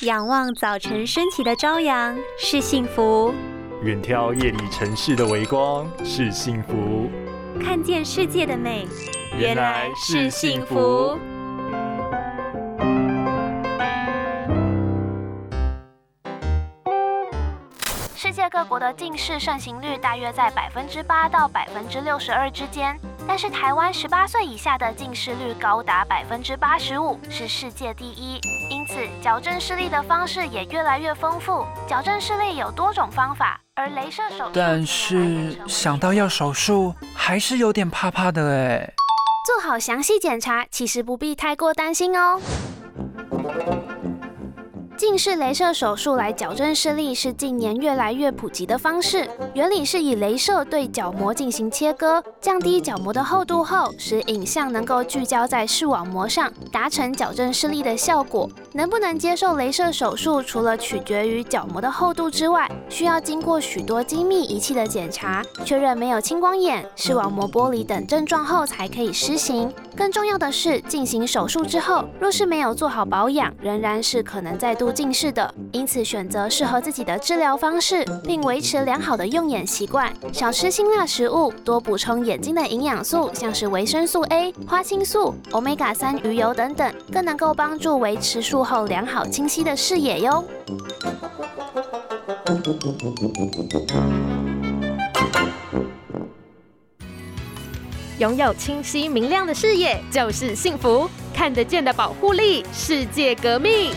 仰望早晨升起的朝阳是幸福，远眺夜里城市的微光是幸福，看见世界的美原来是幸福。世界各国的近视盛行率大约在百分之八到百分之六十二之间，但是台湾十八岁以下的近视率高达百分之八十五，是世界第一。因此，矫正视力的方式也越来越丰富。矫正视力有多种方法，而镭射手术，但是想到要手术，还是有点怕怕的哎。做好详细检查，其实不必太过担心哦。近视镭射手术来矫正视力是近年越来越普及的方式。原理是以镭射对角膜进行切割，降低角膜的厚度后，使影像能够聚焦在视网膜上，达成矫正视力的效果。能不能接受镭射手术，除了取决于角膜的厚度之外，需要经过许多精密仪器的检查，确认没有青光眼、视网膜剥离等症状后才可以施行。更重要的是，进行手术之后，若是没有做好保养，仍然是可能再度近视的。因此，选择适合自己的治疗方式，并维持良好的用眼习惯，少吃辛辣食物，多补充眼睛的营养素，像是维生素 A、花青素、Omega 三鱼油等等，更能够帮助维持后良好清晰的视野哟。拥有清晰明亮的视野就是幸福，看得见的保护力，世界革命。